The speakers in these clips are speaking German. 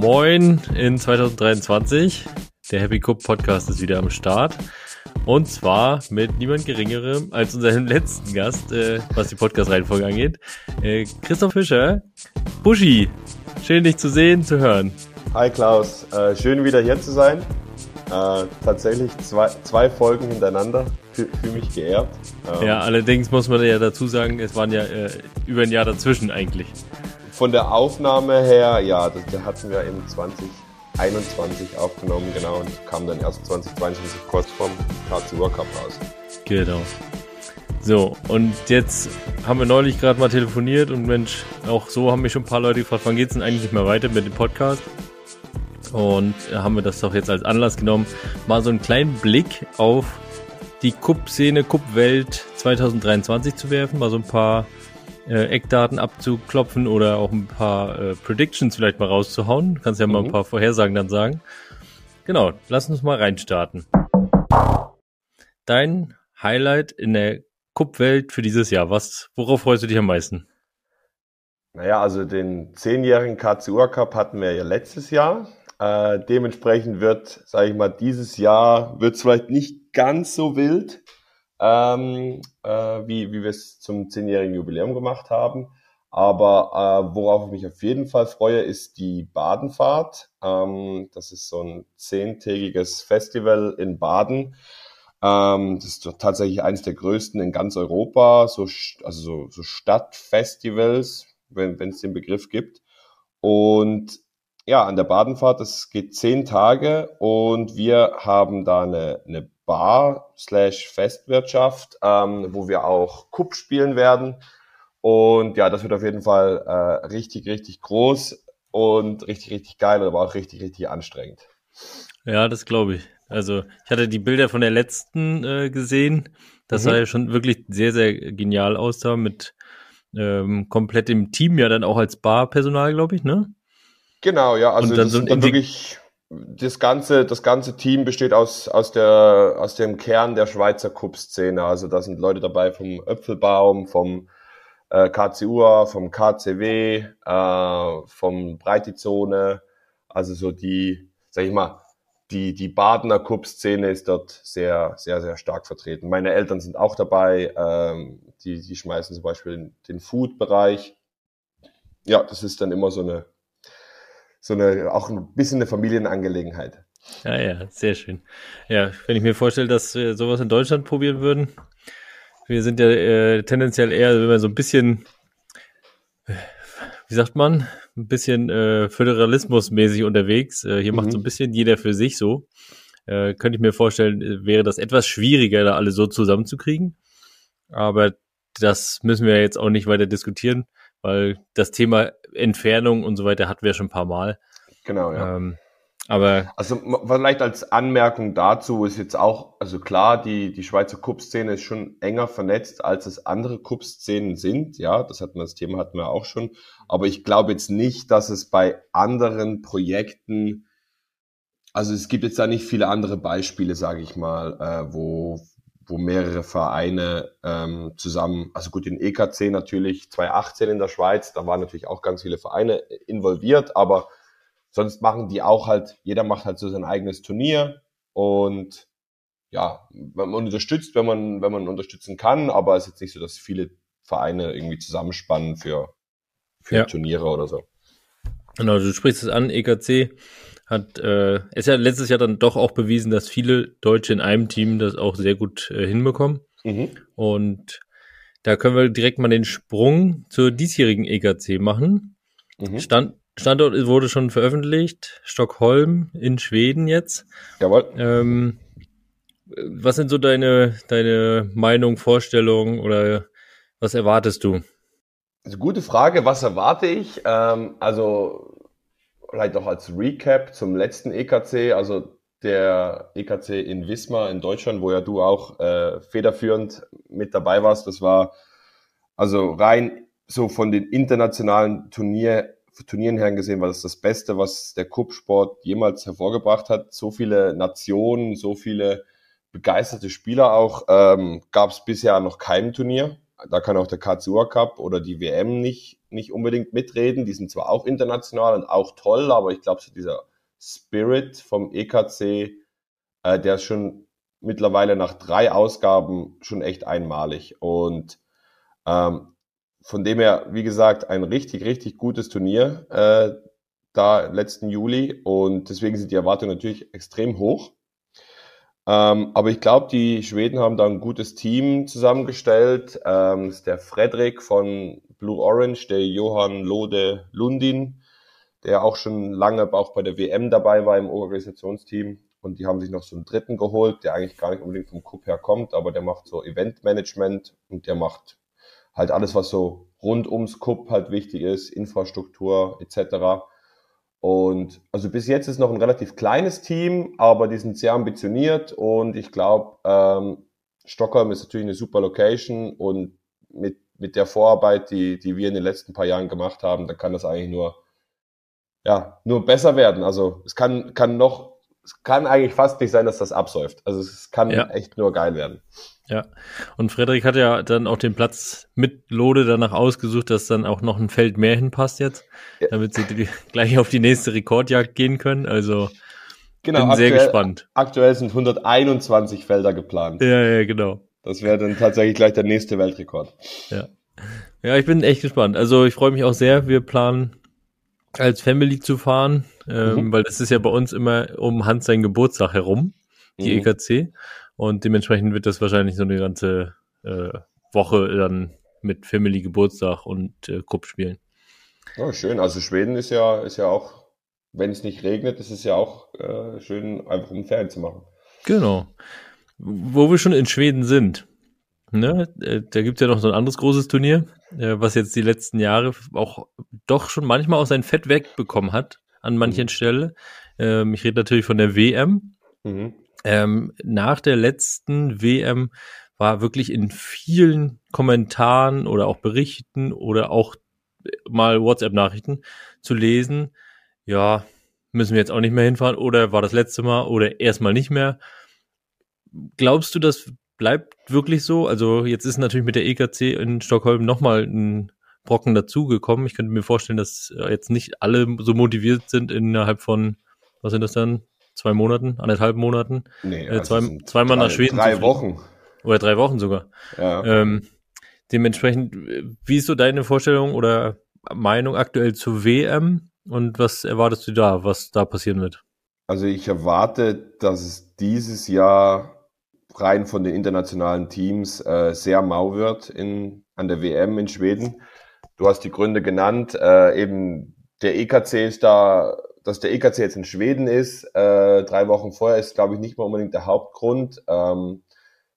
Moin in 2023. Der Happy Cup Podcast ist wieder am Start. Und zwar mit niemand Geringerem als unserem letzten Gast, äh, was die Podcast-Reihenfolge angeht. Äh, Christoph Fischer. Buschi, schön dich zu sehen, zu hören. Hi Klaus, äh, schön wieder hier zu sein. Äh, tatsächlich zwei, zwei Folgen hintereinander, fühle fühl mich geehrt. Ähm, ja, allerdings muss man ja dazu sagen, es waren ja äh, über ein Jahr dazwischen eigentlich. Von der Aufnahme her, ja, das, das hatten wir im 2021 aufgenommen, genau, und kam dann erst 2022 kurz vorm KC World Cup raus. Genau. So, und jetzt haben wir neulich gerade mal telefoniert und Mensch, auch so haben mich schon ein paar Leute gefragt, wann geht's denn eigentlich nicht mehr weiter mit dem Podcast? Und haben wir das doch jetzt als Anlass genommen, mal so einen kleinen Blick auf die Cup-Szene, Cup-Welt 2023 zu werfen, mal so ein paar äh, Eckdaten abzuklopfen oder auch ein paar äh, Predictions vielleicht mal rauszuhauen. Kannst ja mal ein mhm. paar Vorhersagen dann sagen. Genau, lass uns mal reinstarten. Dein Highlight in der Cup-Welt für dieses Jahr, was, worauf freust du dich am meisten? Naja, also den zehnjährigen KCUA Cup hatten wir ja letztes Jahr. Äh, dementsprechend wird, sage ich mal, dieses Jahr wird es vielleicht nicht ganz so wild, ähm, äh, wie, wie wir es zum zehnjährigen Jubiläum gemacht haben. Aber äh, worauf ich mich auf jeden Fall freue, ist die Badenfahrt. Ähm, das ist so ein zehntägiges Festival in Baden. Ähm, das ist tatsächlich eines der größten in ganz Europa, so, also so, so Stadtfestivals, wenn es den Begriff gibt. Und ja, an der Badenfahrt, das geht zehn Tage und wir haben da eine, eine Bar slash Festwirtschaft, ähm, wo wir auch Cup spielen werden. Und ja, das wird auf jeden Fall äh, richtig, richtig groß und richtig, richtig geil, aber auch richtig, richtig anstrengend. Ja, das glaube ich. Also ich hatte die Bilder von der letzten äh, gesehen. Das mhm. sah ja schon wirklich sehr, sehr genial aus da mit ähm, komplettem Team, ja dann auch als Barpersonal, glaube ich, ne? Genau, ja, also das so dann wirklich das ganze, das ganze Team besteht aus, aus, der, aus dem Kern der Schweizer Cup-Szene. Also da sind Leute dabei vom Öpfelbaum, vom äh, KCUA, vom KCW, äh, vom Breitizone. Also so die, sag ich mal, die, die Badener Cup-Szene ist dort sehr, sehr, sehr stark vertreten. Meine Eltern sind auch dabei. Ähm, die, die schmeißen zum Beispiel den Food-Bereich. Ja, das ist dann immer so eine so eine, auch ein bisschen eine Familienangelegenheit. Ja, ja, sehr schön. Ja, wenn ich mir vorstelle, dass wir sowas in Deutschland probieren würden, wir sind ja äh, tendenziell eher, wenn man so ein bisschen, wie sagt man, ein bisschen äh, föderalismusmäßig unterwegs. Äh, hier mhm. macht so ein bisschen jeder für sich so. Äh, könnte ich mir vorstellen, äh, wäre das etwas schwieriger, da alle so zusammenzukriegen. Aber das müssen wir jetzt auch nicht weiter diskutieren weil das Thema Entfernung und so weiter hatten wir schon ein paar Mal. Genau, ja. Ähm, aber also vielleicht als Anmerkung dazu ist jetzt auch, also klar, die, die Schweizer Cup-Szene ist schon enger vernetzt, als es andere Cup-Szenen sind. Ja, das hatten wir, das Thema hatten wir auch schon. Aber ich glaube jetzt nicht, dass es bei anderen Projekten, also es gibt jetzt da nicht viele andere Beispiele, sage ich mal, äh, wo, wo mehrere Vereine ähm, zusammen, also gut, in EKC natürlich 2018 in der Schweiz, da waren natürlich auch ganz viele Vereine involviert, aber sonst machen die auch halt, jeder macht halt so sein eigenes Turnier und ja, man unterstützt, wenn man, wenn man unterstützen kann, aber es ist jetzt nicht so, dass viele Vereine irgendwie zusammenspannen für, für ja. Turniere oder so. Genau, du sprichst es an, EKC hat äh, ist ja letztes Jahr dann doch auch bewiesen, dass viele Deutsche in einem Team das auch sehr gut äh, hinbekommen. Mhm. Und da können wir direkt mal den Sprung zur diesjährigen EKC machen. Mhm. Stand, Standort wurde schon veröffentlicht, Stockholm in Schweden jetzt. Jawohl. Ähm, was sind so deine, deine Meinung, Vorstellungen oder was erwartest du? Also gute Frage, was erwarte ich? Ähm, also vielleicht auch als Recap zum letzten EKC, also der EKC in Wismar in Deutschland, wo ja du auch äh, federführend mit dabei warst. Das war also rein so von den internationalen Turnier, Turnieren her gesehen, war das das Beste, was der Cup-Sport jemals hervorgebracht hat. So viele Nationen, so viele begeisterte Spieler auch ähm, gab es bisher noch keinem Turnier. Da kann auch der KZUA Cup oder die WM nicht, nicht unbedingt mitreden. Die sind zwar auch international und auch toll, aber ich glaube, so dieser Spirit vom EKC, äh, der ist schon mittlerweile nach drei Ausgaben schon echt einmalig. Und ähm, von dem her, wie gesagt, ein richtig, richtig gutes Turnier äh, da letzten Juli und deswegen sind die Erwartungen natürlich extrem hoch. Ähm, aber ich glaube, die Schweden haben da ein gutes Team zusammengestellt. Ähm, ist der Frederik von Blue Orange, der Johann Lode Lundin, der auch schon lange auch bei der WM dabei war im Organisationsteam. Und die haben sich noch so einen dritten geholt, der eigentlich gar nicht unbedingt vom Cup her kommt, aber der macht so Eventmanagement und der macht halt alles, was so rund ums Cup halt wichtig ist, Infrastruktur etc. Und also bis jetzt ist noch ein relativ kleines Team, aber die sind sehr ambitioniert und ich glaube, ähm, Stockholm ist natürlich eine super Location und mit, mit der Vorarbeit, die, die wir in den letzten paar Jahren gemacht haben, da kann das eigentlich nur, ja, nur besser werden. Also es kann, kann noch es kann eigentlich fast nicht sein, dass das absäuft. Also es kann ja. echt nur geil werden. Ja, und Frederik hat ja dann auch den Platz mit Lode danach ausgesucht, dass dann auch noch ein Feld mehr hinpasst jetzt, ja. damit sie gleich auf die nächste Rekordjagd gehen können. Also genau, bin aktuell, sehr gespannt. Aktuell sind 121 Felder geplant. Ja, ja, genau. Das wäre dann tatsächlich gleich der nächste Weltrekord. Ja. Ja, ich bin echt gespannt. Also ich freue mich auch sehr. Wir planen als Family zu fahren, ähm, mhm. weil das ist ja bei uns immer um Hans sein Geburtstag herum, die mhm. EKC. Und dementsprechend wird das wahrscheinlich so eine ganze äh, Woche dann mit Family Geburtstag und äh, Cup spielen. Oh, schön. Also Schweden ist ja, ist ja auch, wenn es nicht regnet, ist es ja auch äh, schön, einfach um Ferien zu machen. Genau. Wo wir schon in Schweden sind, Ne? Äh, da gibt es ja noch so ein anderes großes Turnier, äh, was jetzt die letzten Jahre auch doch schon manchmal auch sein Fett wegbekommen hat an manchen mhm. Stellen. Ähm, ich rede natürlich von der WM. Mhm. Ähm, nach der letzten WM war wirklich in vielen Kommentaren oder auch Berichten oder auch mal WhatsApp-Nachrichten zu lesen, ja, müssen wir jetzt auch nicht mehr hinfahren oder war das letzte Mal oder erstmal nicht mehr. Glaubst du, dass bleibt wirklich so. Also jetzt ist natürlich mit der EKC in Stockholm nochmal ein Brocken dazugekommen. Ich könnte mir vorstellen, dass äh, jetzt nicht alle so motiviert sind innerhalb von, was sind das dann? Zwei Monaten, anderthalb Monaten? Nee, äh, zwei, zweimal drei, nach Schweden. Drei Wochen. Oder drei Wochen sogar. Ja. Ähm, dementsprechend, wie ist so deine Vorstellung oder Meinung aktuell zur WM und was erwartest du da, was da passieren wird? Also ich erwarte, dass es dieses Jahr rein von den internationalen Teams äh, sehr mau wird in, an der WM in Schweden. Du hast die Gründe genannt. Äh, eben der EKC ist da, dass der EKC jetzt in Schweden ist, äh, drei Wochen vorher, ist, glaube ich, nicht mal unbedingt der Hauptgrund. Ähm,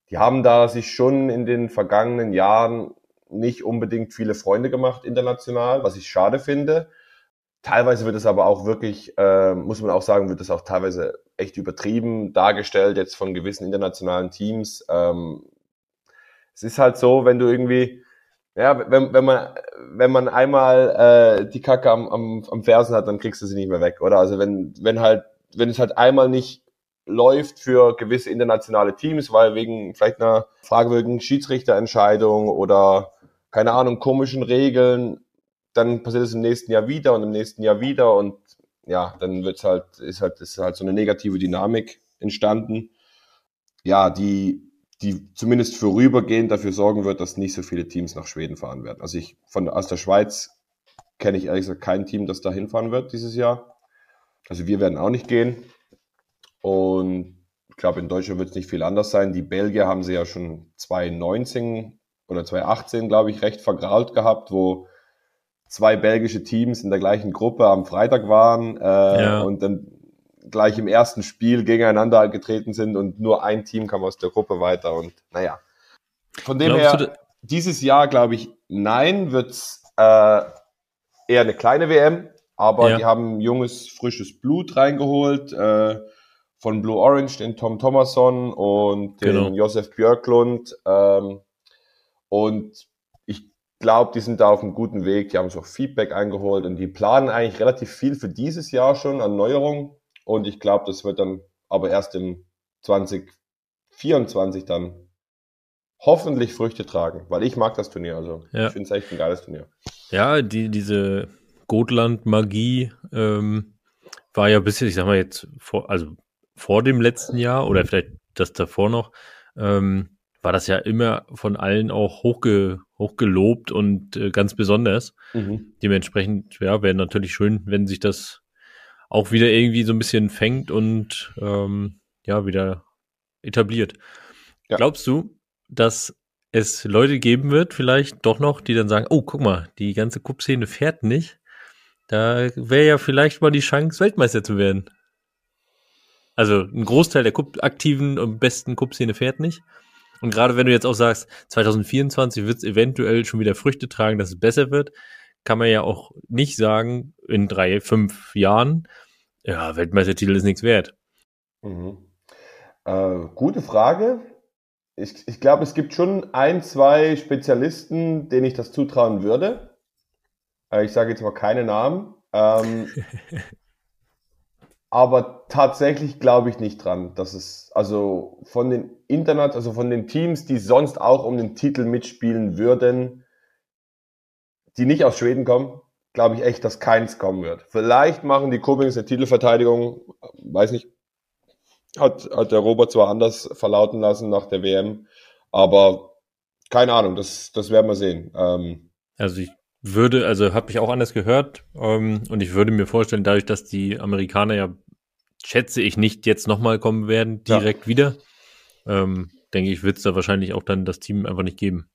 die haben da sich schon in den vergangenen Jahren nicht unbedingt viele Freunde gemacht international, was ich schade finde. Teilweise wird es aber auch wirklich, äh, muss man auch sagen, wird es auch teilweise echt übertrieben dargestellt, jetzt von gewissen internationalen Teams. Ähm, es ist halt so, wenn du irgendwie, ja, wenn, wenn man, wenn man einmal äh, die Kacke am, am, am Fersen hat, dann kriegst du sie nicht mehr weg, oder? Also wenn, wenn halt, wenn es halt einmal nicht läuft für gewisse internationale Teams, weil wegen vielleicht einer fragwürdigen Schiedsrichterentscheidung oder keine Ahnung, komischen Regeln dann passiert es im nächsten Jahr wieder und im nächsten Jahr wieder und ja, dann wird's halt, ist halt, ist halt so eine negative Dynamik entstanden. Ja, die, die zumindest vorübergehend dafür sorgen wird, dass nicht so viele Teams nach Schweden fahren werden. Also ich von aus der Schweiz kenne ich ehrlich gesagt kein Team, das da hinfahren wird dieses Jahr. Also wir werden auch nicht gehen. Und ich glaube, in Deutschland wird es nicht viel anders sein. Die Belgier haben sie ja schon 2019 oder 2018, glaube ich, recht vergrault gehabt, wo zwei belgische Teams in der gleichen Gruppe am Freitag waren äh, ja. und dann gleich im ersten Spiel gegeneinander getreten sind und nur ein Team kam aus der Gruppe weiter und naja. Von dem Glaubst her, dieses Jahr glaube ich, nein, wird's äh, eher eine kleine WM, aber ja. die haben junges, frisches Blut reingeholt, äh, von Blue Orange, den Tom Thomason und den genau. Josef Björklund ähm, und glaube, die sind da auf einem guten Weg. Die haben sich auch Feedback eingeholt und die planen eigentlich relativ viel für dieses Jahr schon an Neuerungen. Und ich glaube, das wird dann aber erst im 2024 dann hoffentlich Früchte tragen, weil ich mag das Turnier. Also Ja. ich finde es echt ein geiles Turnier. Ja, die, diese Gotland-Magie ähm, war ja bisher, ich sag mal jetzt, vor, also vor dem letzten Jahr oder vielleicht das davor noch, ähm, war das ja immer von allen auch hochge, hochgelobt und äh, ganz besonders. Dementsprechend, ja, wäre natürlich schön, wenn sich das auch wieder irgendwie so ein bisschen fängt und ähm, ja, wieder etabliert. Ja. Glaubst du, dass es Leute geben wird, vielleicht doch noch, die dann sagen, oh, guck mal, die ganze Cup-Szene fährt nicht. Da wäre ja vielleicht mal die Chance, Weltmeister zu werden. Also ein Großteil der Cup aktiven und besten Cup-Szene fährt nicht. Und gerade wenn du jetzt auch sagst, 2024 wird es eventuell schon wieder Früchte tragen, dass es besser wird, kann man ja auch nicht sagen, in drei, fünf Jahren, ja, Weltmeistertitel ist nichts wert. Mhm. Äh, gute Frage. Ich, ich glaube, es gibt schon ein, zwei Spezialisten, denen ich das zutrauen würde. Äh, ich sage jetzt mal keine Namen. Ähm, aber tatsächlich glaube ich nicht dran, dass es, also von den Internet, also von den Teams, die sonst auch um den Titel mitspielen würden, die nicht aus Schweden kommen, glaube ich echt, dass keins kommen wird. Vielleicht machen die Kobings eine Titelverteidigung, weiß nicht, hat, hat der Robert zwar anders verlauten lassen nach der WM, aber keine Ahnung, das, das werden wir sehen. Ähm, Also ich würde, also habe ich auch anders gehört ähm, und ich würde mir vorstellen, dadurch, dass die Amerikaner ja, schätze ich, nicht jetzt nochmal kommen werden, Ja. direkt wieder, ähm, denke ich, wird es da wahrscheinlich auch dann das Team einfach nicht geben.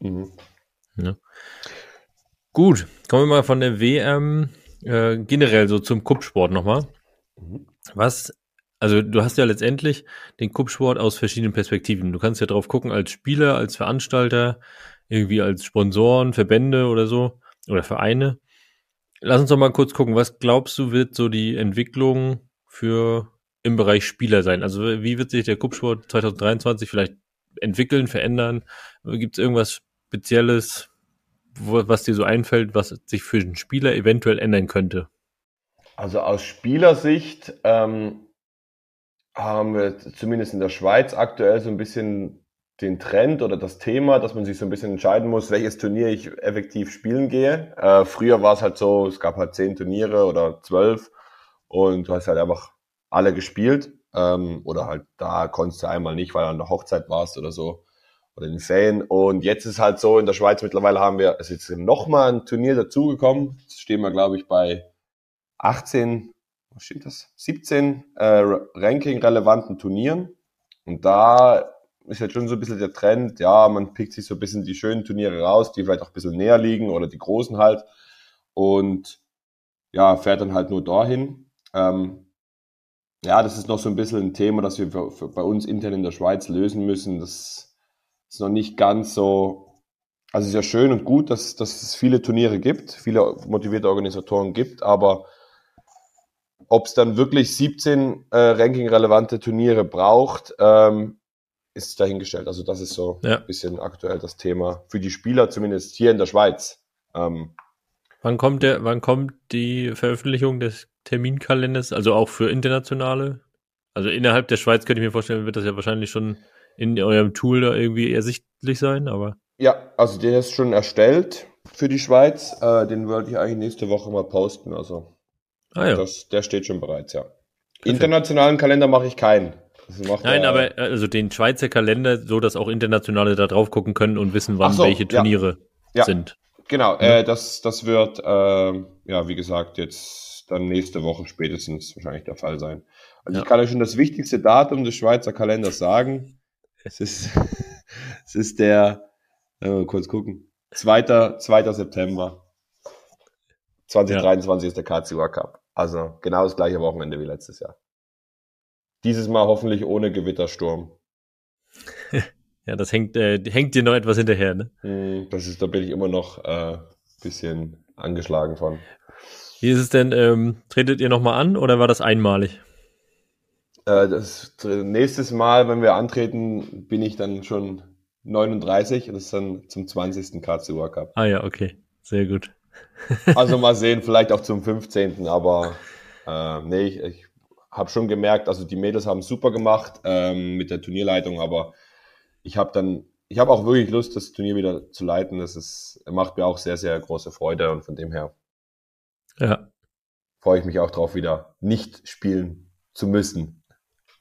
mhm. Gut, kommen wir mal von der WM äh, generell so zum Kuppsport nochmal. Mhm. Was, also du hast ja letztendlich den Kuppsport aus verschiedenen Perspektiven. Du kannst ja drauf gucken als Spieler, als Veranstalter, irgendwie als Sponsoren, Verbände oder so oder Vereine. Lass uns doch mal kurz gucken, was glaubst du wird so die Entwicklung für im Bereich Spieler sein? Also wie wird sich der Kuppsport 2023 vielleicht entwickeln, verändern? Gibt es irgendwas Spezielles, was dir so einfällt, was sich für den Spieler eventuell ändern könnte? Also aus Spielersicht ähm, haben wir zumindest in der Schweiz aktuell so ein bisschen den Trend oder das Thema, dass man sich so ein bisschen entscheiden muss, welches Turnier ich effektiv spielen gehe. Äh, früher war es halt so, es gab halt zehn Turniere oder zwölf und du hast halt einfach alle gespielt. Ähm, oder halt da konntest du einmal nicht, weil du an der Hochzeit warst oder so. Oder in den Ferien. Und jetzt ist halt so, in der Schweiz mittlerweile haben wir, es ist nochmal ein Turnier dazugekommen. Jetzt stehen wir, glaube ich, bei 18, was steht das? 17 äh, Ranking-relevanten Turnieren. Und da ist jetzt schon so ein bisschen der Trend, ja, man pickt sich so ein bisschen die schönen Turniere raus, die vielleicht auch ein bisschen näher liegen oder die großen halt. Und ja, fährt dann halt nur dahin. Ähm, ja, das ist noch so ein bisschen ein Thema, das wir für, für bei uns intern in der Schweiz lösen müssen. Das ist noch nicht ganz so. Also es ist ja schön und gut, dass, dass es viele Turniere gibt, viele motivierte Organisatoren gibt, aber ob es dann wirklich 17 äh, ranking-relevante Turniere braucht, ähm, ist dahingestellt. Also das ist so Ja. ein bisschen aktuell das Thema für die Spieler, zumindest hier in der Schweiz. Ähm, Wann kommt der, wann kommt die Veröffentlichung des Terminkalenders, also auch für internationale? Also innerhalb der Schweiz könnte ich mir vorstellen, wird das ja wahrscheinlich schon in eurem Tool da irgendwie ersichtlich sein, aber ja, also der ist schon erstellt für die Schweiz. Äh, den wollte ich eigentlich nächste Woche mal posten. Also ah ja. das, der steht schon bereits, ja. Internationalen Kalender mache ich keinen. Macht Nein, der- aber äh, also den Schweizer Kalender, so dass auch Internationale da drauf gucken können und wissen, wann so, welche ja. Turniere Ja. sind. Genau, äh, das, das wird, ähm, ja, wie gesagt, jetzt dann nächste Woche spätestens wahrscheinlich der Fall sein. Also Ja. ich kann euch schon das wichtigste Datum des Schweizer Kalenders sagen. Es ist, es ist der, äh, kurz gucken, 2. 2. September. 2023 ist der KCUA Cup. Also genau das gleiche Wochenende wie letztes Jahr. Dieses Mal hoffentlich ohne Gewittersturm. Ja, das hängt, äh, hängt dir noch etwas hinterher, ne? Hm, Das ist, da bin ich immer noch äh, bisschen angeschlagen von. Wie ist es denn, ähm, tretet ihr nochmal an oder war das einmalig? Äh, das nächstes Mal, wenn wir antreten, bin ich dann schon 39 und das ist dann zum 20. KCUA Cup. Ah ja, okay. Sehr gut. Also mal sehen, vielleicht auch zum 15. Aber äh, nee, ich, ich habe schon gemerkt, also die Mädels haben super gemacht ähm, mit der Turnierleitung, aber ich habe dann ich habe auch wirklich Lust, das Turnier wieder zu leiten. Das ist, macht mir auch sehr, sehr große Freude und von dem her ja. freue ich mich auch drauf, wieder nicht spielen zu müssen.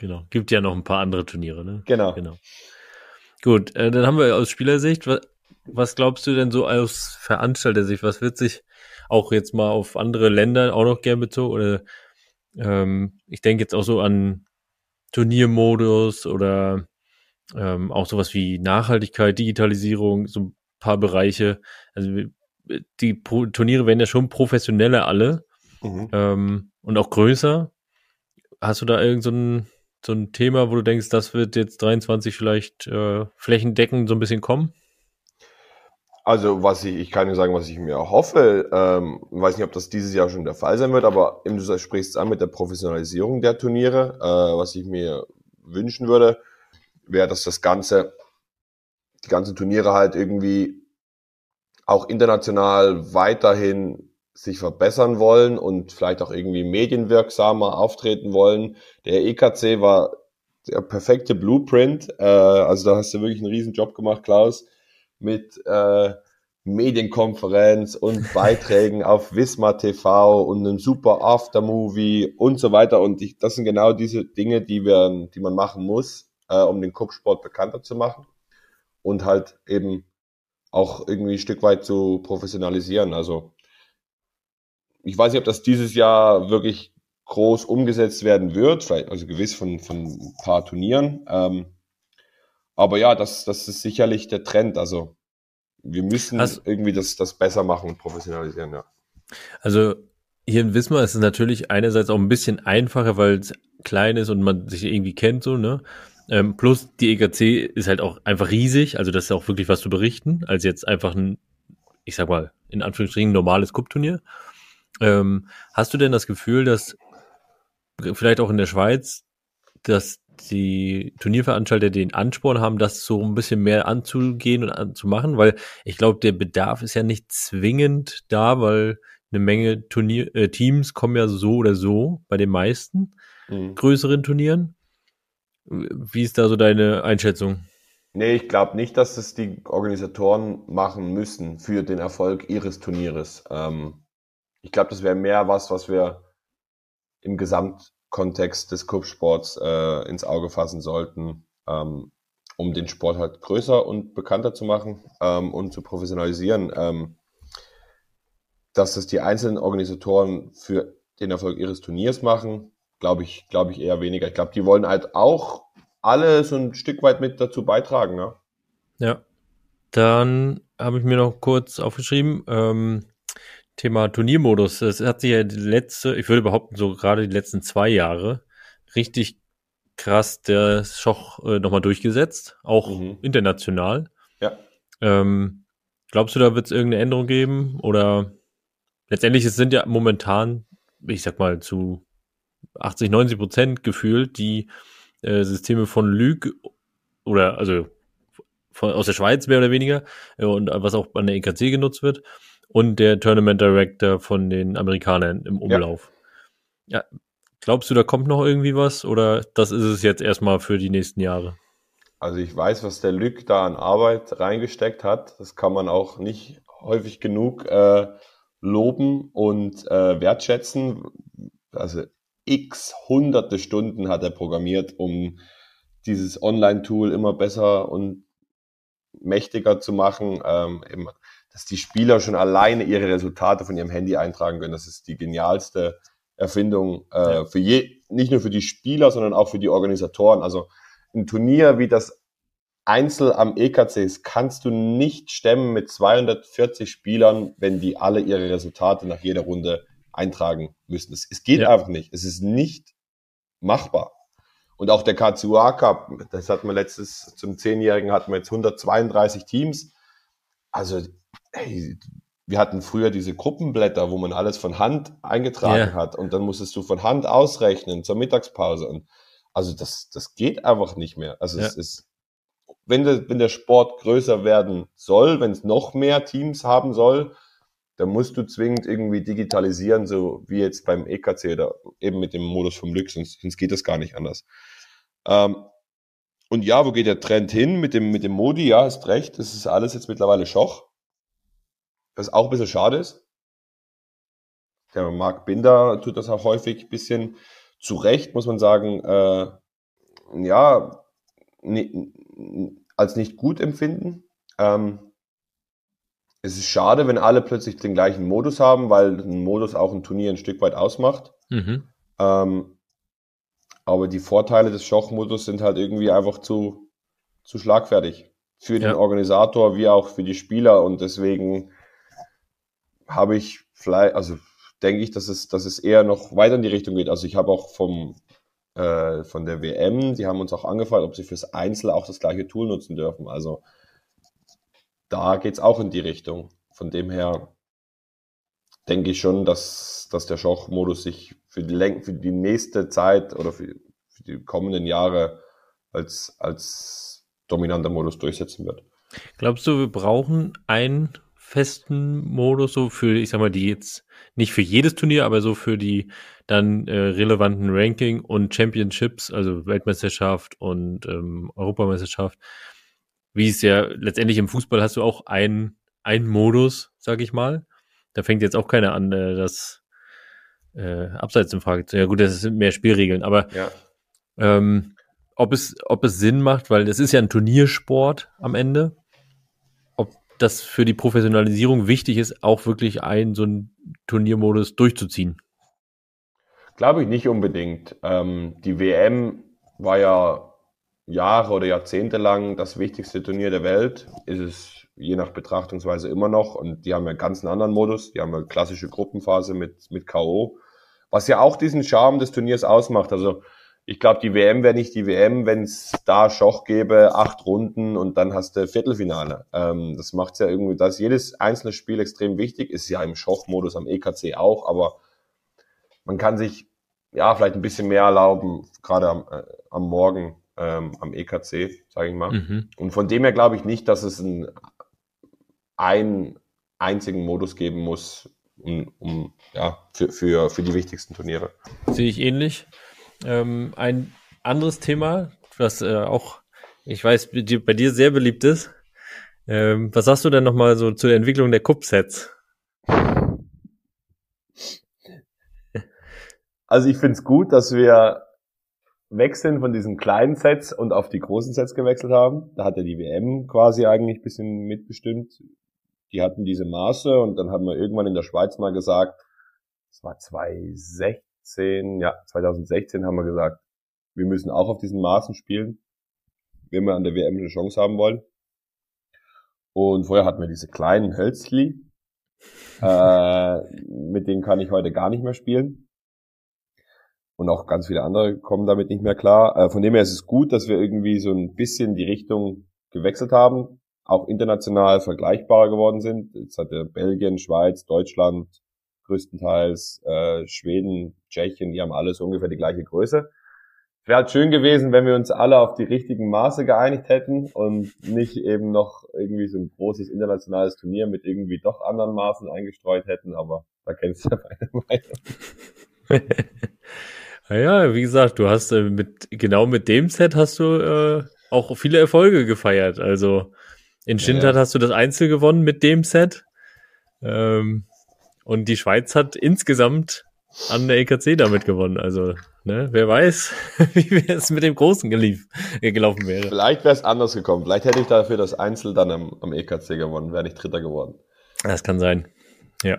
Genau. Gibt ja noch ein paar andere Turniere, ne? Genau. genau. Gut, äh, dann haben wir aus Spielersicht, was, was glaubst du denn so aus Veranstalter-Sicht, was wird sich auch jetzt mal auf andere Länder auch noch gern bezogen oder ähm, ich denke jetzt auch so an Turniermodus oder ähm, auch sowas wie Nachhaltigkeit, Digitalisierung, so ein paar Bereiche. Also die Pro Turniere werden ja schon professioneller alle mhm. ähm, und auch größer. Hast du da irgend so so ein Thema, wo du denkst, das wird jetzt 23 vielleicht äh, flächendeckend so ein bisschen kommen? Also was ich, ich kann nur sagen, was ich mir hoffe, ähm, weiß nicht, ob das dieses Jahr schon der Fall sein wird, aber eben du sprichst an mit der Professionalisierung der Turniere, äh, was ich mir wünschen würde, wäre, dass das Ganze, die ganzen Turniere halt irgendwie auch international weiterhin sich verbessern wollen und vielleicht auch irgendwie medienwirksamer auftreten wollen. Der EKC war der perfekte Blueprint. Äh, also da hast du wirklich einen riesen Job gemacht, Klaus, mit äh, Medienkonferenz und Beiträgen auf Wismar TV und einem super Aftermovie und so weiter. Und ich, das sind genau diese Dinge, die wir, die man machen muss, äh, um den Kuppsport bekannter zu machen und halt eben auch irgendwie ein Stück weit zu professionalisieren. Also ich weiß nicht, ob das dieses Jahr wirklich groß umgesetzt werden wird, vielleicht also gewiss von, von ein paar Turnieren. Ähm, aber ja, das, das ist sicherlich der Trend. Also wir müssen also, irgendwie das, das besser machen und professionalisieren, ja. Also hier in Wismar ist es natürlich einerseits auch ein bisschen einfacher, weil es klein ist und man sich irgendwie kennt, so, ne? Ähm, plus die EKC ist halt auch einfach riesig, also das ist auch wirklich was zu berichten, als jetzt einfach ein, ich sag mal, in Anführungsstrichen normales Cup-Turnier. Ähm, hast du denn das Gefühl, dass vielleicht auch in der Schweiz, dass die Turnierveranstalter den Ansporn haben, das so ein bisschen mehr anzugehen und anzumachen? Weil ich glaube, der Bedarf ist ja nicht zwingend da, weil eine Menge Turnier äh, Teams kommen ja so oder so bei den meisten mhm. größeren Turnieren. Wie ist da so deine Einschätzung? Nee, ich glaube nicht, dass es die Organisatoren machen müssen für den Erfolg ihres Turnieres. Ähm, ich glaube, das wäre mehr was, was wir im Gesamtkontext des Cup-Sports äh, ins Auge fassen sollten, ähm, um den Sport halt größer und bekannter zu machen ähm, und zu professionalisieren. Ähm, dass es die einzelnen Organisatoren für den Erfolg ihres Turniers machen, glaube ich, glaube ich eher weniger. Ich glaube, die wollen halt auch alle so ein Stück weit mit dazu beitragen, ne? Ja. Dann habe ich mir noch kurz aufgeschrieben, ähm, Thema Turniermodus. Das hat sich ja die letzte, ich würde behaupten, so gerade die letzten zwei Jahre richtig krass der Schoch äh, nochmal durchgesetzt, auch mhm. international. Ja. Ähm, glaubst du, da wird es irgendeine Änderung geben? Oder letztendlich es sind ja momentan, ich sag mal, zu 80, 90 Prozent gefühlt die äh, Systeme von Lüg oder also von, aus der Schweiz mehr oder weniger äh, und was auch an der EKC genutzt wird und der Tournament Director von den Amerikanern im Umlauf. Ja. ja. Glaubst du, da kommt noch irgendwie was oder das ist es jetzt erstmal für die nächsten Jahre? Also ich weiß, was der Lüg da an Arbeit reingesteckt hat. Das kann man auch nicht häufig genug äh, loben und äh, wertschätzen. Also x hunderte Stunden hat er programmiert, um dieses Online-Tool immer besser und mächtiger zu machen, ähm, dass die Spieler schon alleine ihre Resultate von ihrem Handy eintragen können. Das ist die genialste Erfindung äh, ja. für je, nicht nur für die Spieler, sondern auch für die Organisatoren. Also ein Turnier wie das Einzel am EKC ist, kannst du nicht stemmen mit 240 Spielern, wenn die alle ihre Resultate nach jeder Runde eintragen müssen. Es, es geht ja. einfach nicht. Es ist nicht machbar. Und auch der KCUA Cup, das hatten wir letztes, zum Zehnjährigen hatten wir jetzt 132 Teams. Also, hey, wir hatten früher diese Gruppenblätter, wo man alles von Hand eingetragen yeah. hat und dann musstest du von Hand ausrechnen zur Mittagspause. Und also das, das geht einfach nicht mehr. Also ja. es ist, wenn der, wenn der Sport größer werden soll, wenn es noch mehr Teams haben soll, da musst du zwingend irgendwie digitalisieren, so wie jetzt beim EKC oder eben mit dem Modus vom Glück, sonst, sonst geht das gar nicht anders. Ähm, und ja, wo geht der Trend hin mit dem, mit dem Modi? Ja, hast recht, das ist alles jetzt mittlerweile Schoch. Was auch ein bisschen schade ist. Der Marc Binder tut das auch häufig ein bisschen zu Recht, muss man sagen, äh, ja, als nicht gut empfinden. Ähm, es ist schade, wenn alle plötzlich den gleichen Modus haben, weil ein Modus auch ein Turnier ein Stück weit ausmacht. Mhm. Ähm, aber die Vorteile des Schachmodus sind halt irgendwie einfach zu, zu schlagfertig. Für den ja. Organisator wie auch für die Spieler. Und deswegen habe ich vielleicht, also denke ich, dass es, dass es eher noch weiter in die Richtung geht. Also ich habe auch vom, äh, von der WM, die haben uns auch angefragt, ob sie fürs Einzel auch das gleiche Tool nutzen dürfen. Also da geht es auch in die Richtung. Von dem her denke ich schon, dass, dass der Schachmodus sich für die, für die nächste Zeit oder für, für die kommenden Jahre als, als dominanter Modus durchsetzen wird. Glaubst du, wir brauchen einen festen Modus so für, ich sag mal, die jetzt nicht für jedes Turnier, aber so für die dann äh, relevanten Ranking und Championships, also Weltmeisterschaft und ähm, Europameisterschaft, wie es ja letztendlich im Fußball hast du auch einen, einen Modus, sag ich mal. Da fängt jetzt auch keiner an, äh, das äh, Abseits in Frage zu. Ja gut, das sind mehr Spielregeln, aber ja. ähm, ob es, ob es Sinn macht, weil es ist ja ein Turniersport am Ende, ob das für die Professionalisierung wichtig ist, auch wirklich einen so einen Turniermodus durchzuziehen. Glaube ich nicht unbedingt. Ähm, die WM war ja Jahre oder Jahrzehnte lang das wichtigste Turnier der Welt. Ist es je nach Betrachtungsweise immer noch. Und die haben ja ganz einen anderen Modus. Die haben eine klassische Gruppenphase mit, mit K.O. Was ja auch diesen Charme des Turniers ausmacht. Also ich glaube, die WM wäre nicht die WM, wenn es da Schoch gäbe, acht Runden und dann hast du Viertelfinale. Ähm, das macht ja irgendwie, da ist jedes einzelne Spiel extrem wichtig. Ist ja im Schochmodus am EKC auch, aber man kann sich ja vielleicht ein bisschen mehr erlauben, gerade am, äh, am Morgen ähm, am EKC, sage ich mal. Mhm. Und von dem her glaube ich nicht, dass es ein, einen einzigen Modus geben muss, um, um ja, für, für, für die wichtigsten Turniere. Sehe ich ähnlich. Ähm, ein anderes Thema, was äh, auch, ich weiß, bei dir sehr beliebt ist. Ähm, was sagst du denn nochmal so zur Entwicklung der Cup-Sets? Also ich finde es gut, dass wir wechseln von diesen kleinen Sets und auf die großen Sets gewechselt haben. Da hat ja die WM quasi eigentlich ein bisschen mitbestimmt. Die hatten diese Maße und dann haben wir irgendwann in der Schweiz mal gesagt, das war 2016, ja, 2016 haben wir gesagt, wir müssen auch auf diesen Maßen spielen, wenn wir an der WM eine Chance haben wollen. Und vorher hatten wir diese kleinen Hölzli, äh, mit denen kann ich heute gar nicht mehr spielen und auch ganz viele andere kommen damit nicht mehr klar. Äh, von dem her ist es gut, dass wir irgendwie so ein bisschen die Richtung gewechselt haben, auch international vergleichbarer geworden sind. Jetzt hat ja Belgien, Schweiz, Deutschland größtenteils, äh, Schweden, Tschechien, die haben alles ungefähr die gleiche Größe. Wäre halt schön gewesen, wenn wir uns alle auf die richtigen Maße geeinigt hätten und nicht eben noch irgendwie so ein großes internationales Turnier mit irgendwie doch anderen Maßen eingestreut hätten, aber da kennst du ja meine Meinung. Naja, wie gesagt, du hast äh, mit genau mit dem Set hast du äh, auch viele Erfolge gefeiert. Also in Schindert ja. hast du das Einzel gewonnen mit dem Set. Ähm, und die Schweiz hat insgesamt an der EKC damit gewonnen. Also, ne, wer weiß, wie es mit dem Großen gelief, äh, gelaufen wäre. Vielleicht wäre es anders gekommen. Vielleicht hätte ich dafür das Einzel dann am, am EKC gewonnen, wäre ich Dritter geworden. Das kann sein. Ja.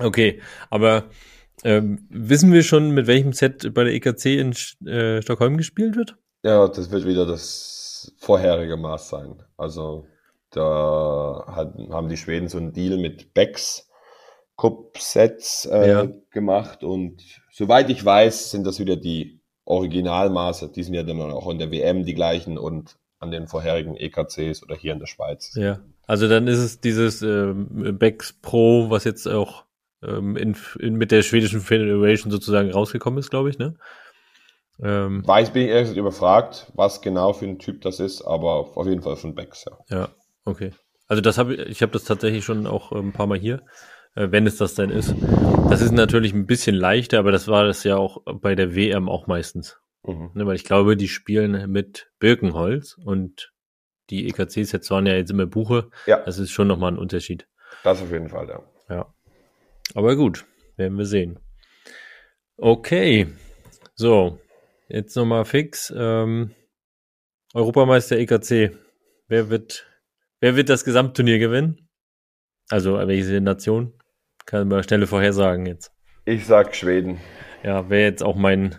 Okay, aber ähm, wissen wir schon, mit welchem Set bei der EKC in äh, Stockholm gespielt wird? Ja, das wird wieder das vorherige Maß sein. Also da hat, haben die Schweden so einen Deal mit Becks Cup-Sets äh, ja. gemacht und soweit ich weiß, sind das wieder die Originalmaße. Die sind ja dann auch in der WM die gleichen und an den vorherigen EKCs oder hier in der Schweiz. Ja, also dann ist es dieses äh, Becks Pro, was jetzt auch ähm, in, in, mit der schwedischen Federation sozusagen rausgekommen ist, glaube ich, ne? Ähm, Weiß bin ich ehrlich überfragt, was genau für ein Typ das ist, aber auf jeden Fall von Becks, ja. Ja, okay. Also das habe ich, ich habe das tatsächlich schon auch ähm, ein paar Mal hier, äh, wenn es das denn ist. Das ist natürlich ein bisschen leichter, aber das war das ja auch bei der WM auch meistens. Mhm. Ne, weil ich glaube, die spielen mit Birkenholz und die EKC-Sets waren ja jetzt immer Buche. Ja. Das ist schon nochmal ein Unterschied. Das auf jeden Fall, ja. Ja. Aber gut, werden wir sehen. Okay. So, jetzt nochmal fix. Ähm, Europameister EKC. Wer wird, wer wird das Gesamtturnier gewinnen? Also, welche Nation? Kann man schnelle Vorhersagen jetzt. Ich sag Schweden. Ja, wäre jetzt auch mein,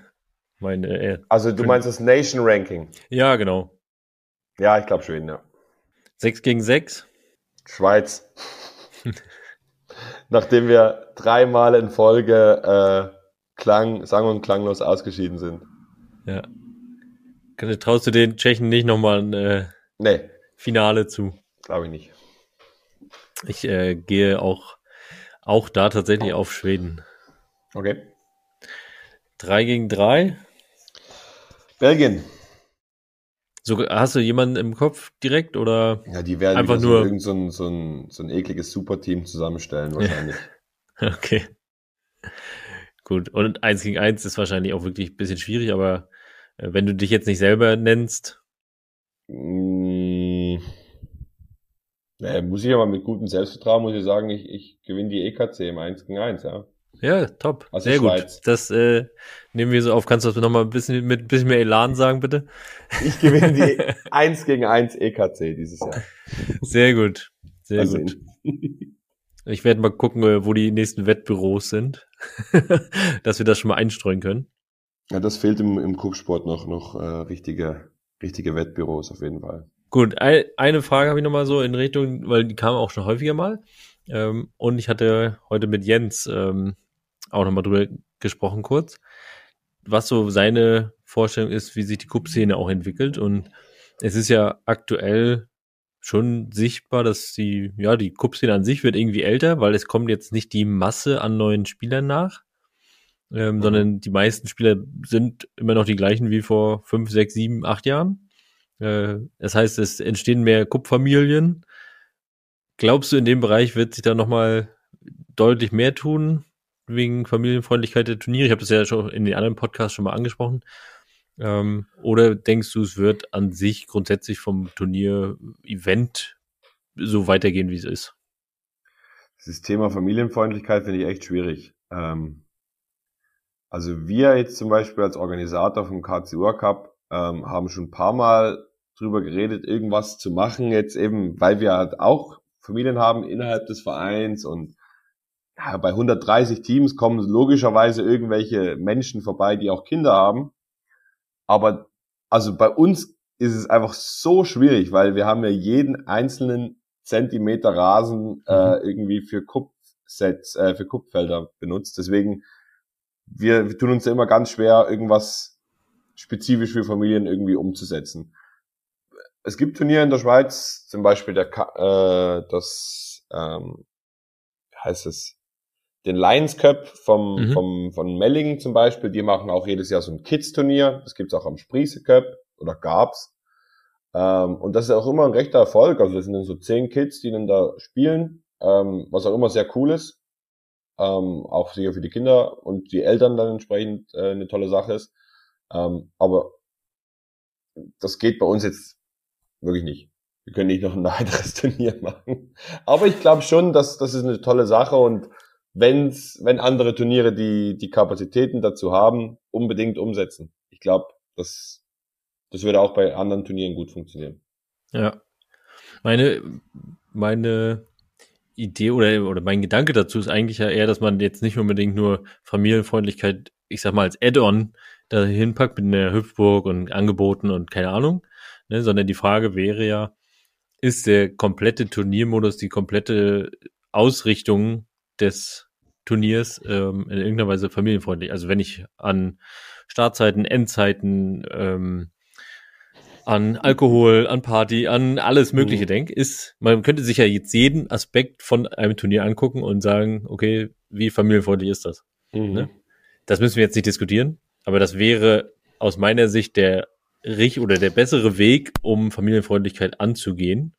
mein äh, Also du meinst das Nation Ranking? Ja, genau. Ja, ich glaube Schweden, ja. 6 gegen 6? Schweiz. Nachdem wir dreimal in Folge äh, klang, sang- und klanglos ausgeschieden sind. Ja. Traust du den Tschechen nicht nochmal ein äh, nee. Finale zu? Glaube ich nicht. Ich äh, gehe auch, auch da tatsächlich auf Schweden. Okay. 3 gegen 3. Belgien. So, hast du jemanden im Kopf direkt oder? Ja, die werden einfach nur so, irgend so ein, so, ein, so ein ekliges Superteam zusammenstellen wahrscheinlich. okay. Gut. Und 1 gegen 1 ist wahrscheinlich auch wirklich ein bisschen schwierig, aber wenn du dich jetzt nicht selber nennst. Mm, naja, muss ich aber mit gutem Selbstvertrauen, muss ich sagen, ich, ich gewinne die EKC im 1 gegen 1, ja. Ja, top. Also Sehr Schweiz. gut. Das äh, nehmen wir so auf. Kannst du das nochmal ein bisschen mit ein bisschen mehr Elan sagen, bitte? Ich gewinne die 1 gegen 1 EKC dieses Jahr. Sehr gut. Sehr also gut. Ich werde mal gucken, äh, wo die nächsten Wettbüros sind, dass wir das schon mal einstreuen können. Ja, das fehlt im, im Cooksport noch, noch äh, richtige, richtige Wettbüros auf jeden Fall. Gut, ein, eine Frage habe ich nochmal so in Richtung, weil die kam auch schon häufiger mal. Ähm, und ich hatte heute mit Jens ähm, auch nochmal drüber gesprochen kurz, was so seine Vorstellung ist, wie sich die Cup-Szene auch entwickelt. Und es ist ja aktuell schon sichtbar, dass die, ja, die Cup-Szene an sich wird irgendwie älter, weil es kommt jetzt nicht die Masse an neuen Spielern nach, ähm, mhm. sondern die meisten Spieler sind immer noch die gleichen wie vor fünf, sechs, sieben, acht Jahren. Äh, das heißt, es entstehen mehr Cup-Familien. Glaubst du, in dem Bereich wird sich da nochmal deutlich mehr tun? wegen Familienfreundlichkeit der Turniere? Ich habe das ja schon in den anderen Podcasts schon mal angesprochen. Ähm, oder denkst du, es wird an sich grundsätzlich vom Turnier-Event so weitergehen, wie es ist? Das Thema Familienfreundlichkeit finde ich echt schwierig. Ähm, also wir jetzt zum Beispiel als Organisator vom KCUR Cup ähm, haben schon ein paar Mal drüber geredet, irgendwas zu machen, jetzt eben, weil wir halt auch Familien haben innerhalb des Vereins und ja, bei 130 Teams kommen logischerweise irgendwelche Menschen vorbei, die auch Kinder haben. Aber also bei uns ist es einfach so schwierig, weil wir haben ja jeden einzelnen Zentimeter Rasen äh, mhm. irgendwie für Kupfsets, äh, für Kupffelder benutzt. Deswegen, wir, wir tun uns ja immer ganz schwer, irgendwas spezifisch für Familien irgendwie umzusetzen. Es gibt Turniere in der Schweiz, zum Beispiel der, äh, das, ähm, heißt es, den Lions Cup vom, mhm. vom, von Mellingen zum Beispiel, die machen auch jedes Jahr so ein Kids-Turnier. Das gibt's auch am Spriese Cup oder gab's. Ähm, und das ist auch immer ein rechter Erfolg. Also das sind dann so zehn Kids, die dann da spielen, ähm, was auch immer sehr cool ist. Ähm, auch sicher für die Kinder und die Eltern dann entsprechend äh, eine tolle Sache ist. Ähm, aber das geht bei uns jetzt wirklich nicht. Wir können nicht noch ein weiteres Turnier machen. Aber ich glaube schon, dass das ist eine tolle Sache und wenn's, wenn andere Turniere die, die Kapazitäten dazu haben, unbedingt umsetzen. Ich glaube, das, das würde auch bei anderen Turnieren gut funktionieren. Ja. Meine, meine Idee oder, oder mein Gedanke dazu ist eigentlich ja eher, dass man jetzt nicht unbedingt nur Familienfreundlichkeit, ich sag mal, als Add-on dahin packt mit einer Hüpfburg und Angeboten und keine Ahnung, ne, sondern die Frage wäre ja, ist der komplette Turniermodus, die komplette Ausrichtung des Turniers ähm, in irgendeiner Weise familienfreundlich. Also wenn ich an Startzeiten, Endzeiten, ähm, an Alkohol, an Party, an alles Mögliche mhm. denke, ist, man könnte sich ja jetzt jeden Aspekt von einem Turnier angucken und sagen, okay, wie familienfreundlich ist das? Mhm. Ne? Das müssen wir jetzt nicht diskutieren, aber das wäre aus meiner Sicht der rich oder der bessere Weg, um Familienfreundlichkeit anzugehen,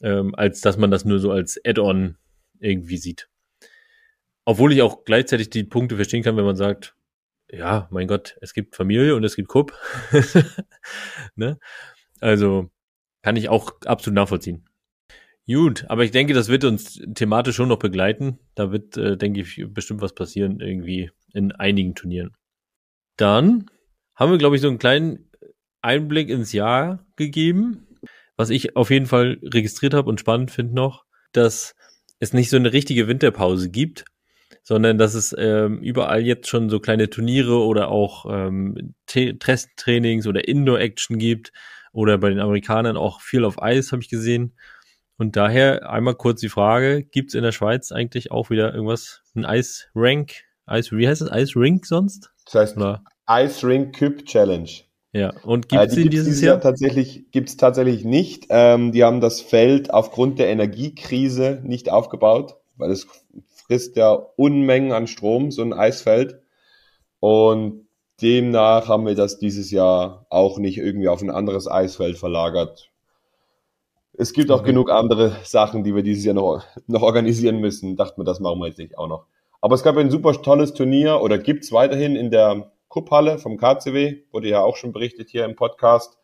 ähm, als dass man das nur so als Add-on irgendwie sieht. Obwohl ich auch gleichzeitig die Punkte verstehen kann, wenn man sagt, ja, mein Gott, es gibt Familie und es gibt Cup. ne? Also kann ich auch absolut nachvollziehen. Gut, aber ich denke, das wird uns thematisch schon noch begleiten. Da wird, äh, denke ich, bestimmt was passieren, irgendwie in einigen Turnieren. Dann haben wir, glaube ich, so einen kleinen Einblick ins Jahr gegeben. Was ich auf jeden Fall registriert habe und spannend finde noch, dass es nicht so eine richtige Winterpause gibt, sondern dass es ähm, überall jetzt schon so kleine Turniere oder auch ähm, Testtrainings oder Indoor-Action gibt oder bei den Amerikanern auch viel auf Eis, habe ich gesehen. Und daher einmal kurz die Frage, gibt es in der Schweiz eigentlich auch wieder irgendwas, ein Eis-Rank? Eis, wie heißt es? Eis-Rink sonst? Das heißt Oder? Ice Rink Cup Challenge. Ja, und gibt es äh, die dieses, dieses Jahr? Jahr? Tatsächlich, gibt es tatsächlich nicht. Ähm, die haben das Feld aufgrund der Energiekrise nicht aufgebaut, weil es frisst ja Unmengen an Strom, so ein Eisfeld. Und demnach haben wir das dieses Jahr auch nicht irgendwie auf ein anderes Eisfeld verlagert. Es gibt auch okay. genug andere Sachen, die wir dieses Jahr noch, noch organisieren müssen. Dachten wir, das machen wir jetzt nicht auch noch. Aber es gab ein super tolles Turnier oder gibt's weiterhin in der Kupphalle vom KCW, wurde ja auch schon berichtet hier im Podcast.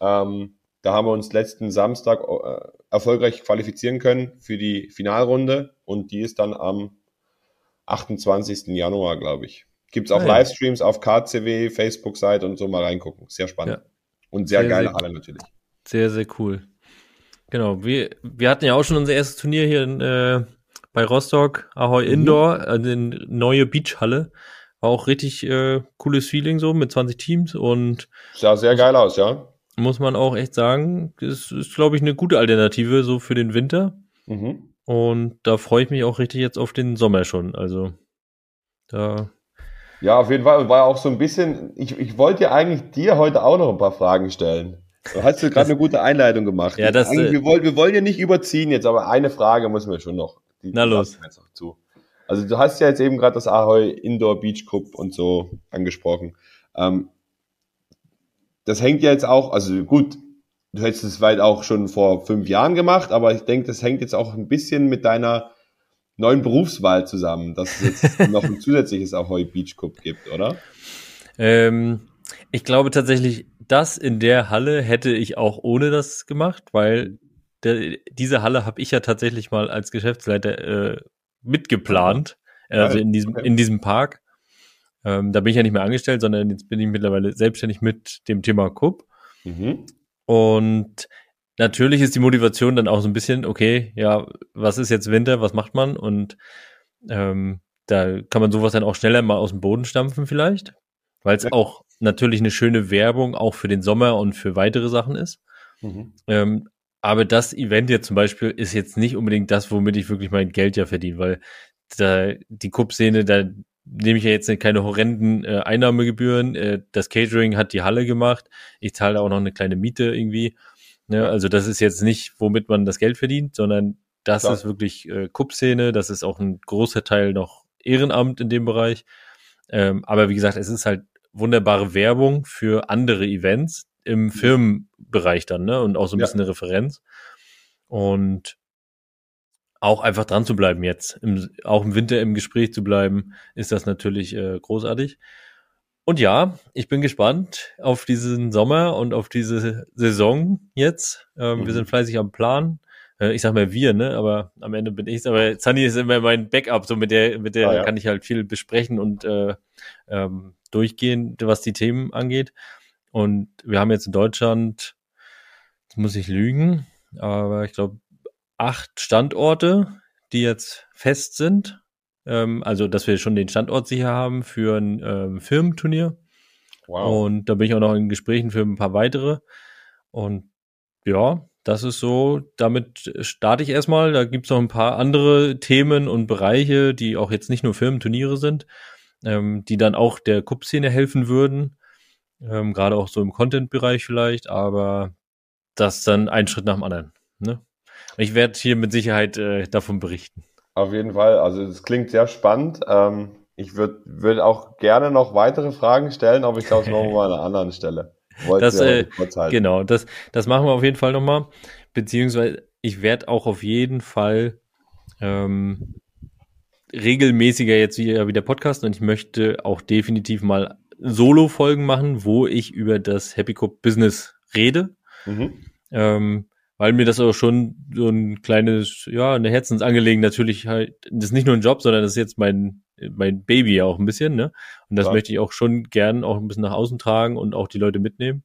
Ähm, da haben wir uns letzten Samstag äh, erfolgreich qualifizieren können für die Finalrunde und die ist dann am 28. Januar, glaube ich. Gibt es auch ah, ja. Livestreams auf KCW, Facebook-Seite und so mal reingucken. Sehr spannend. Ja. Und sehr, sehr geile sehr, Halle natürlich. Sehr, sehr cool. Genau, wir, wir hatten ja auch schon unser erstes Turnier hier in, äh, bei Rostock, Ahoy mhm. Indoor, also in neue Beachhalle. War auch richtig äh, cooles Feeling so mit 20 Teams und sah sehr geil aus, ja muss man auch echt sagen, ist, ist glaube ich, eine gute Alternative so für den Winter. Mhm. Und da freue ich mich auch richtig jetzt auf den Sommer schon. Also da. Ja, auf jeden Fall. War auch so ein bisschen, ich, ich wollte ja eigentlich dir heute auch noch ein paar Fragen stellen. Du hast du gerade eine gute Einleitung gemacht. Ja, das, äh, wir, wollen, wir wollen ja nicht überziehen jetzt, aber eine Frage müssen wir schon noch. Die, na los. Zu. Also du hast ja jetzt eben gerade das Ahoy Indoor Beach Cup und so angesprochen. Ähm, das hängt ja jetzt auch, also gut, du hättest es weit auch schon vor fünf Jahren gemacht, aber ich denke, das hängt jetzt auch ein bisschen mit deiner neuen Berufswahl zusammen, dass es jetzt noch ein zusätzliches Ahoy Beach Cup gibt, oder? Ähm, ich glaube tatsächlich, das in der Halle hätte ich auch ohne das gemacht, weil der, diese Halle habe ich ja tatsächlich mal als Geschäftsleiter äh, mitgeplant, also in diesem, in diesem Park. Ähm, da bin ich ja nicht mehr angestellt, sondern jetzt bin ich mittlerweile selbstständig mit dem Thema Cup. Mhm. Und natürlich ist die Motivation dann auch so ein bisschen, okay, ja, was ist jetzt Winter, was macht man? Und ähm, da kann man sowas dann auch schneller mal aus dem Boden stampfen vielleicht, weil es ja. auch natürlich eine schöne Werbung auch für den Sommer und für weitere Sachen ist. Mhm. Ähm, aber das Event jetzt zum Beispiel ist jetzt nicht unbedingt das, womit ich wirklich mein Geld ja verdiene, weil da die Cup-Szene, da nehme ich ja jetzt keine horrenden äh, Einnahmegebühren. Äh, das Catering hat die Halle gemacht. Ich zahle auch noch eine kleine Miete irgendwie. Ne? Also das ist jetzt nicht, womit man das Geld verdient, sondern das Klar. ist wirklich äh, Kupp-Szene. Das ist auch ein großer Teil noch Ehrenamt in dem Bereich. Ähm, aber wie gesagt, es ist halt wunderbare Werbung für andere Events im Firmenbereich dann, ne? Und auch so ein ja. bisschen eine Referenz. Und auch einfach dran zu bleiben jetzt, im, auch im Winter im Gespräch zu bleiben, ist das natürlich äh, großartig. Und ja, ich bin gespannt auf diesen Sommer und auf diese Saison jetzt. Ähm, mhm. Wir sind fleißig am Plan. Äh, ich sag mal wir, ne? Aber am Ende bin ich Aber Sunny ist immer mein Backup, so mit der, mit der ah, ja. kann ich halt viel besprechen und äh, ähm, durchgehen, was die Themen angeht. Und wir haben jetzt in Deutschland, jetzt muss ich lügen, aber ich glaube acht Standorte, die jetzt fest sind. Ähm, also, dass wir schon den Standort sicher haben für ein ähm, Firmenturnier. Wow. Und da bin ich auch noch in Gesprächen für ein paar weitere. Und ja, das ist so, damit starte ich erstmal. Da gibt es noch ein paar andere Themen und Bereiche, die auch jetzt nicht nur Firmenturniere sind, ähm, die dann auch der Cup-Szene helfen würden. Ähm, Gerade auch so im Content-Bereich vielleicht, aber das dann ein Schritt nach dem anderen. Ne? Ich werde hier mit Sicherheit äh, davon berichten. Auf jeden Fall. Also es klingt sehr spannend. Ähm, ich würde würd auch gerne noch weitere Fragen stellen, aber ich glaube, es machen wir mal an einer anderen Stelle. das, äh, genau, das, das machen wir auf jeden Fall nochmal. Beziehungsweise ich werde auch auf jeden Fall ähm, regelmäßiger jetzt wieder, wieder Podcast und ich möchte auch definitiv mal Solo-Folgen machen, wo ich über das Happy Cup Business rede. Mhm. Ähm, weil mir das auch schon so ein kleines, ja, eine Herzensangelegenheit natürlich halt, das ist nicht nur ein Job, sondern das ist jetzt mein, mein Baby auch ein bisschen, ne? Und das ja. möchte ich auch schon gern auch ein bisschen nach außen tragen und auch die Leute mitnehmen.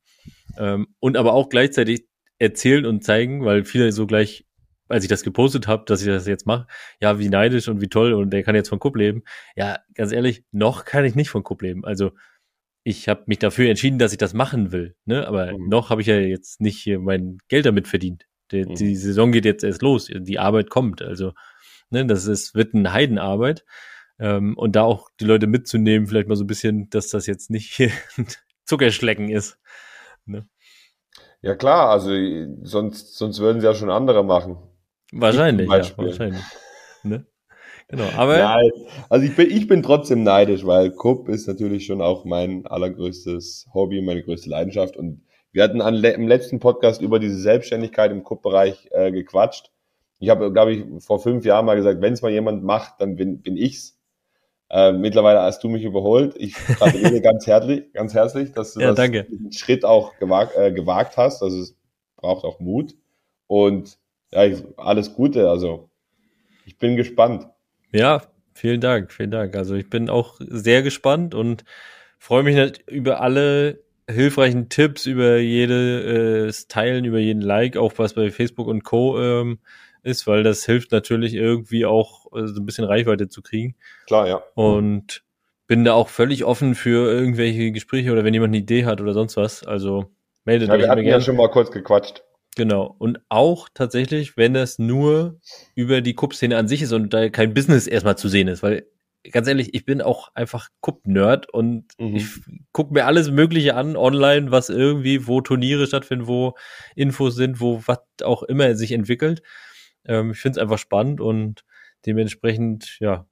Ähm, und aber auch gleichzeitig erzählen und zeigen, weil viele so gleich, als ich das gepostet habe, dass ich das jetzt mache, ja, wie neidisch und wie toll und der kann jetzt von Kupp leben. Ja, ganz ehrlich, noch kann ich nicht von Kupp leben. Also ich habe mich dafür entschieden, dass ich das machen will. Ne? Aber mhm. noch habe ich ja jetzt nicht hier mein Geld damit verdient. Die, mhm. die, Saison geht jetzt erst los, die Arbeit kommt. Also ne, das ist, wird eine Heidenarbeit. Ähm, und da auch die Leute mitzunehmen, vielleicht mal so ein bisschen, dass das jetzt nicht hier Zuckerschlecken ist. Ne? Ja klar, also sonst, sonst würden sie ja schon andere machen. Wahrscheinlich, ja, wahrscheinlich. Ne? Genau, aber. Nein, also ich bin, ich bin trotzdem neidisch, weil Cup ist natürlich schon auch mein allergrößtes Hobby, meine größte Leidenschaft. Und wir hatten an, im letzten Podcast über diese Selbstständigkeit im Cup-Bereich äh, gequatscht. Ich habe, glaube ich, vor fünf Jahren mal gesagt, wenn es mal jemand macht, dann bin, bin ich's. Äh, mittlerweile hast du mich überholt. Ich gratuliere ganz herzlich, ganz herzlich, dass du ja, das, diesen Schritt auch gewagt, äh, gewagt hast. Also es braucht auch Mut. Und ja, ich, alles Gute. Also ich bin gespannt. Ja, vielen Dank, vielen Dank. Also ich bin auch sehr gespannt und freue mich über alle hilfreichen Tipps, über jedes äh, Teilen, über jeden Like, auch was bei Facebook und Co. Ähm, ist, weil das hilft natürlich irgendwie auch äh, so ein bisschen Reichweite zu kriegen. Klar, ja. Und bin da auch völlig offen für irgendwelche Gespräche oder wenn jemand eine Idee hat oder sonst was. Also meldet ja, euch. Wir hatten ja schon mal kurz gequatscht. Genau. Und auch tatsächlich, wenn das nur über die Cup-Szene an sich ist und da kein Business erstmal zu sehen ist, weil ganz ehrlich, ich bin auch einfach Cup-Nerd und mhm. ich gucke mir alles Mögliche an online, was irgendwie, wo Turniere stattfinden, wo Infos sind, wo was auch immer sich entwickelt. Ähm, ich finde es einfach spannend und dementsprechend, ja,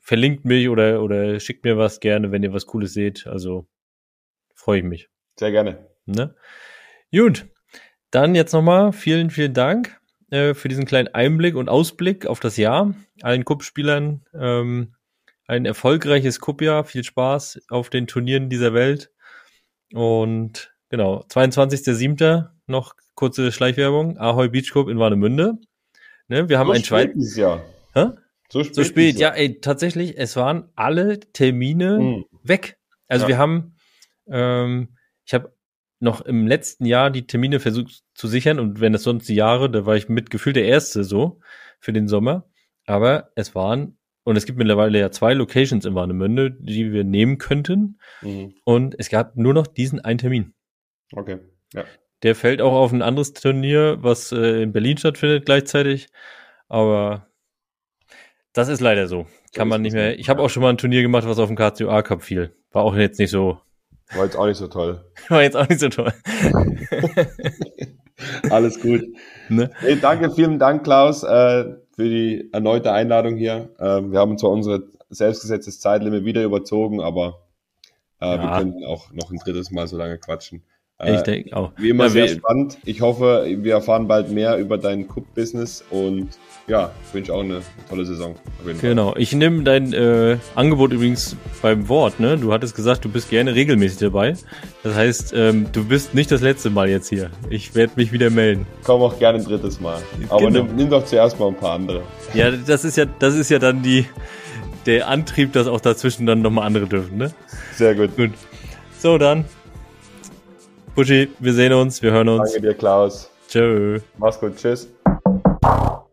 verlinkt mich oder, oder schickt mir was gerne, wenn ihr was Cooles seht. Also freue ich mich. Sehr gerne. Ne? Gut, dann jetzt nochmal vielen, vielen Dank äh, für diesen kleinen Einblick und Ausblick auf das Jahr. Allen Cup-Spielern ähm, ein erfolgreiches Cup-Jahr. Viel Spaß auf den Turnieren dieser Welt. Und genau, 22.07. noch kurze Schleichwerbung. Ahoy Beach Cup in Warnemünde. Ne, wir haben so ein Jahr. Hä? So spät, so spät. ja, ey, tatsächlich, es waren alle Termine hm. weg. Also ja. wir haben, ähm, ich habe noch im letzten Jahr die Termine versucht zu sichern und wenn das sonst die Jahre, da war ich mit gefühlt der Erste so für den Sommer. Aber es waren, und es gibt mittlerweile ja zwei Locations in Warnemünde, die wir nehmen könnten. Mhm. Und es gab nur noch diesen einen Termin. Okay, ja. Der fällt auch auf ein anderes Turnier, was äh, in Berlin stattfindet gleichzeitig. Aber das ist leider so. Kann man nicht mehr. Ich habe auch schon mal ein Turnier gemacht, was auf dem KCOA Cup fiel. War auch jetzt nicht so war jetzt auch nicht so toll. War jetzt auch nicht so toll. Alles gut. Ne? Hey, danke, vielen Dank, Klaus, äh, für die erneute Einladung hier. Äh, wir haben zwar unser selbstgesetztes Zeitlimit wieder überzogen, aber äh, ja. wir könnten auch noch ein drittes Mal so lange quatschen. Äh, ich denke auch. Wie immer ja, sehr spannend. Ich hoffe, wir erfahren bald mehr über dein Cup-Business und ja, wünsche auch eine tolle Saison. genau. Ich nehme dein äh, Angebot übrigens beim Wort. Ne? Du hattest gesagt, du bist gerne regelmäßig dabei. Das heißt, ähm, du bist nicht das letzte Mal jetzt hier. Ich werde mich wieder melden. Komm auch gerne ein drittes Mal. Aber genau. nimm, nimm doch zuerst mal ein paar andere. Ja, das ist ja, das ist ja dann die der Antrieb, dass auch dazwischen dann nochmal andere dürfen. Ne? Sehr gut. Gut. So, dann Buschi, wir sehen uns, wir hören uns. Danke dir, Klaus. Tschö. Mach's gut, tschüss.